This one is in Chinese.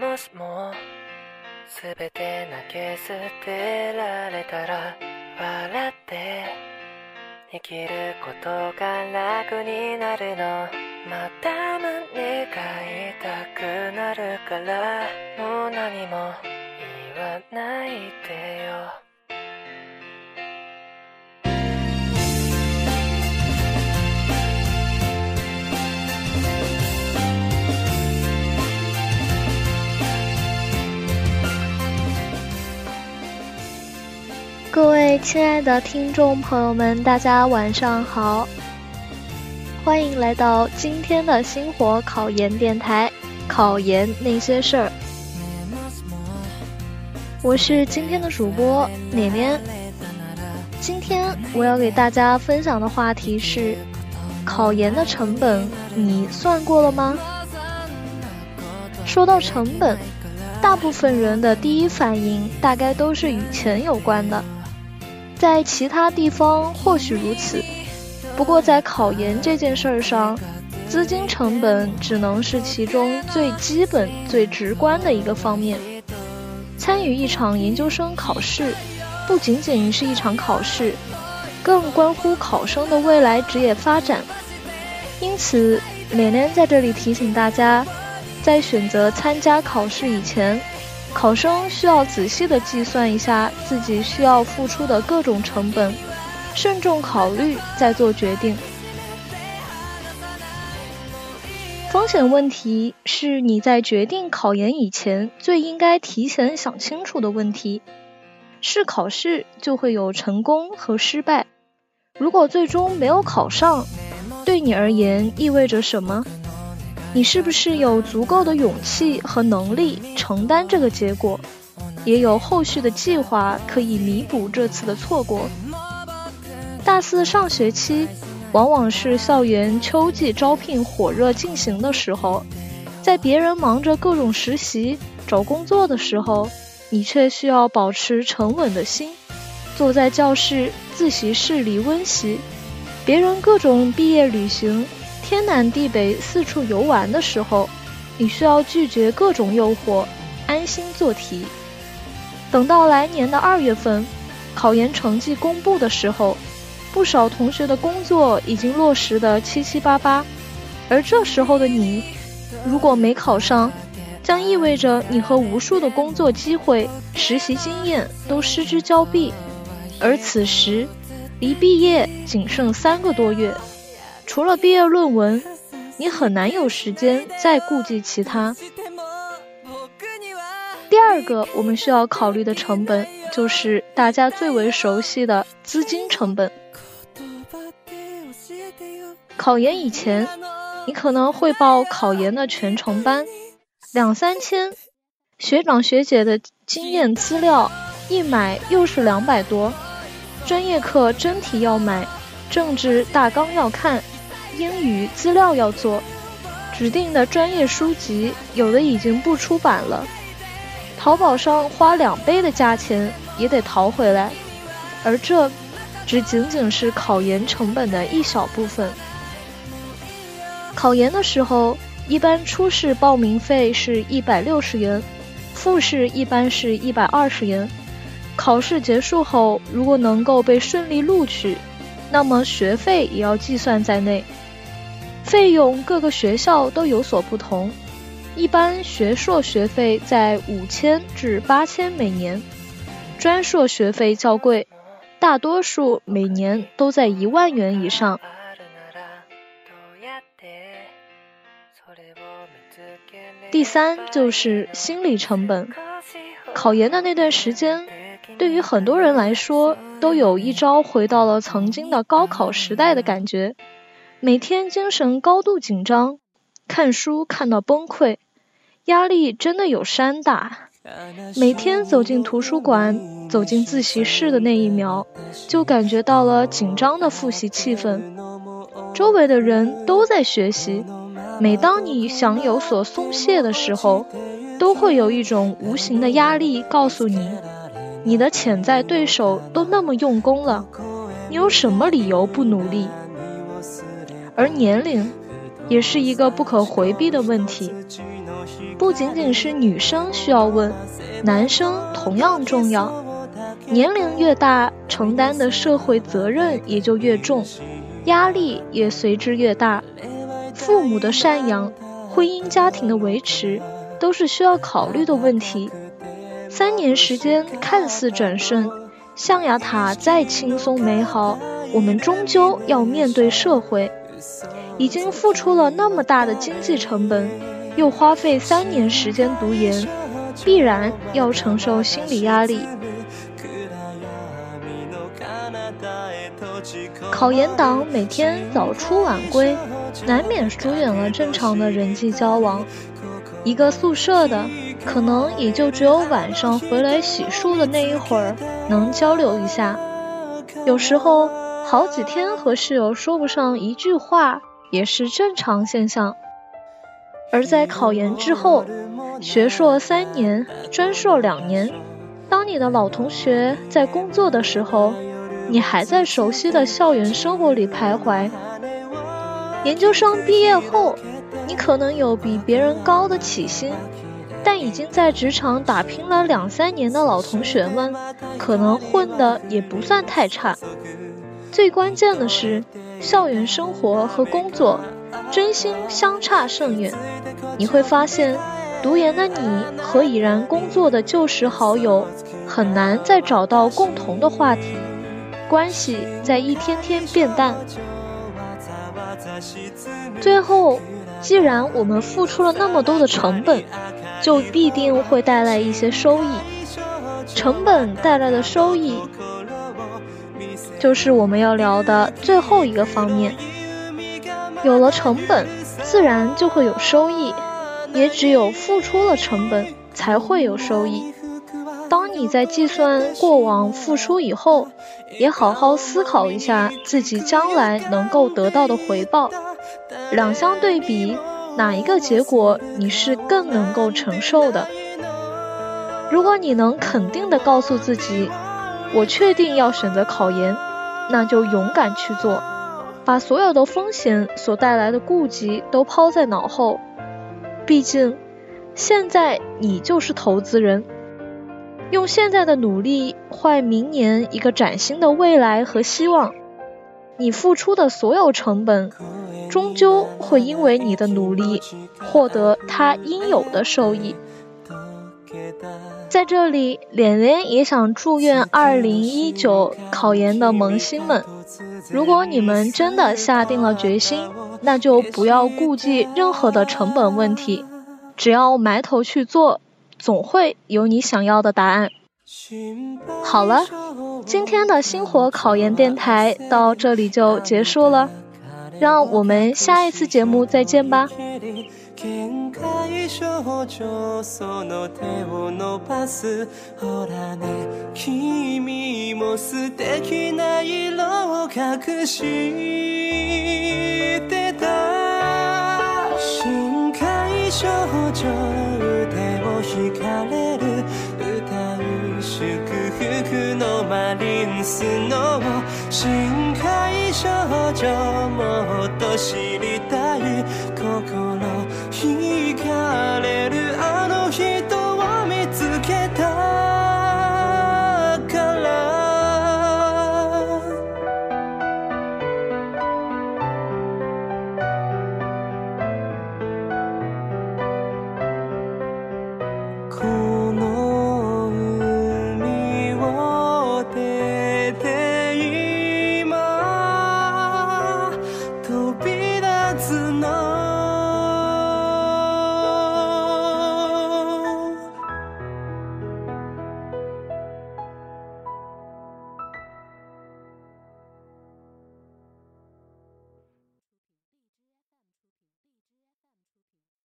もしも全て投げ捨てられたら笑って生きることが楽になるの。また胸が痛くなるからもう何も言わないでよ。各位亲爱的听众朋友们，大家晚上好，欢迎来到今天的星火考研电台，考研那些事儿。我是今天的主播年年。今天我要给大家分享的话题是：考研的成本，你算过了吗？说到成本，大部分人的第一反应大概都是与钱有关的。在其他地方或许如此，不过在考研这件事儿上，资金成本只能是其中最基本、最直观的一个方面。参与一场研究生考试，不仅仅是一场考试，更关乎考生的未来职业发展。因此，连连在这里提醒大家，在选择参加考试以前。考生需要仔细的计算一下自己需要付出的各种成本，慎重考虑再做决定。风险问题是你在决定考研以前最应该提前想清楚的问题。是考试就会有成功和失败，如果最终没有考上，对你而言意味着什么？你是不是有足够的勇气和能力承担这个结果？也有后续的计划可以弥补这次的错过。大四上学期，往往是校园秋季招聘火热进行的时候，在别人忙着各种实习、找工作的时候，你却需要保持沉稳的心，坐在教室自习室里温习。别人各种毕业旅行。天南地北四处游玩的时候，你需要拒绝各种诱惑，安心做题。等到来年的二月份，考研成绩公布的时候，不少同学的工作已经落实的七七八八，而这时候的你，如果没考上，将意味着你和无数的工作机会、实习经验都失之交臂。而此时，离毕业仅剩三个多月。除了毕业论文，你很难有时间再顾及其他。第二个我们需要考虑的成本，就是大家最为熟悉的资金成本。考研以前，你可能会报考研的全程班，两三千，学长学姐的经验资料一买又是两百多，专业课真题要买，政治大纲要看。英语资料要做，指定的专业书籍有的已经不出版了，淘宝上花两倍的价钱也得淘回来，而这只仅仅是考研成本的一小部分。考研的时候，一般初试报名费是一百六十元，复试一般是一百二十元。考试结束后，如果能够被顺利录取，那么学费也要计算在内。费用各个学校都有所不同，一般学硕学费在五千至八千每年，专硕学费较贵，大多数每年都在一万元以上。第三就是心理成本，考研的那段时间，对于很多人来说，都有一朝回到了曾经的高考时代的感觉。每天精神高度紧张，看书看到崩溃，压力真的有山大。每天走进图书馆、走进自习室的那一秒，就感觉到了紧张的复习气氛。周围的人都在学习，每当你想有所松懈的时候，都会有一种无形的压力告诉你：你的潜在对手都那么用功了，你有什么理由不努力？而年龄，也是一个不可回避的问题。不仅仅是女生需要问，男生同样重要。年龄越大，承担的社会责任也就越重，压力也随之越大。父母的赡养、婚姻家庭的维持，都是需要考虑的问题。三年时间看似转瞬，象牙塔再轻松美好，我们终究要面对社会。已经付出了那么大的经济成本，又花费三年时间读研，必然要承受心理压力。考研党每天早出晚归，难免疏远了正常的人际交往。一个宿舍的，可能也就只有晚上回来洗漱的那一会儿能交流一下。有时候好几天和室友说不上一句话，也是正常现象。而在考研之后，学硕三年，专硕两年，当你的老同学在工作的时候。你还在熟悉的校园生活里徘徊。研究生毕业后，你可能有比别人高的起薪，但已经在职场打拼了两三年的老同学们，可能混的也不算太差。最关键的是，校园生活和工作真心相差甚远。你会发现，读研的你和已然工作的旧时好友，很难再找到共同的话题。关系在一天天变淡，最后，既然我们付出了那么多的成本，就必定会带来一些收益。成本带来的收益，就是我们要聊的最后一个方面。有了成本，自然就会有收益，也只有付出了成本，才会有收益。当你在计算过往付出以后，也好好思考一下自己将来能够得到的回报，两相对比，哪一个结果你是更能够承受的？如果你能肯定的告诉自己，我确定要选择考研，那就勇敢去做，把所有的风险所带来的顾忌都抛在脑后。毕竟，现在你就是投资人。用现在的努力换明年一个崭新的未来和希望，你付出的所有成本，终究会因为你的努力获得它应有的收益。在这里，脸脸也想祝愿2019考研的萌新们，如果你们真的下定了决心，那就不要顾忌任何的成本问题，只要埋头去做。总会有你想要的答案。好了，今天的星火考研电台到这里就结束了，让我们下一次节目再见吧。限界症状その手を伸ばす。ほらね君も素敵な色を隠してた。深海症状腕を引かれる。歌う祝福のマリンスノー。深海症状もっと知りたい。心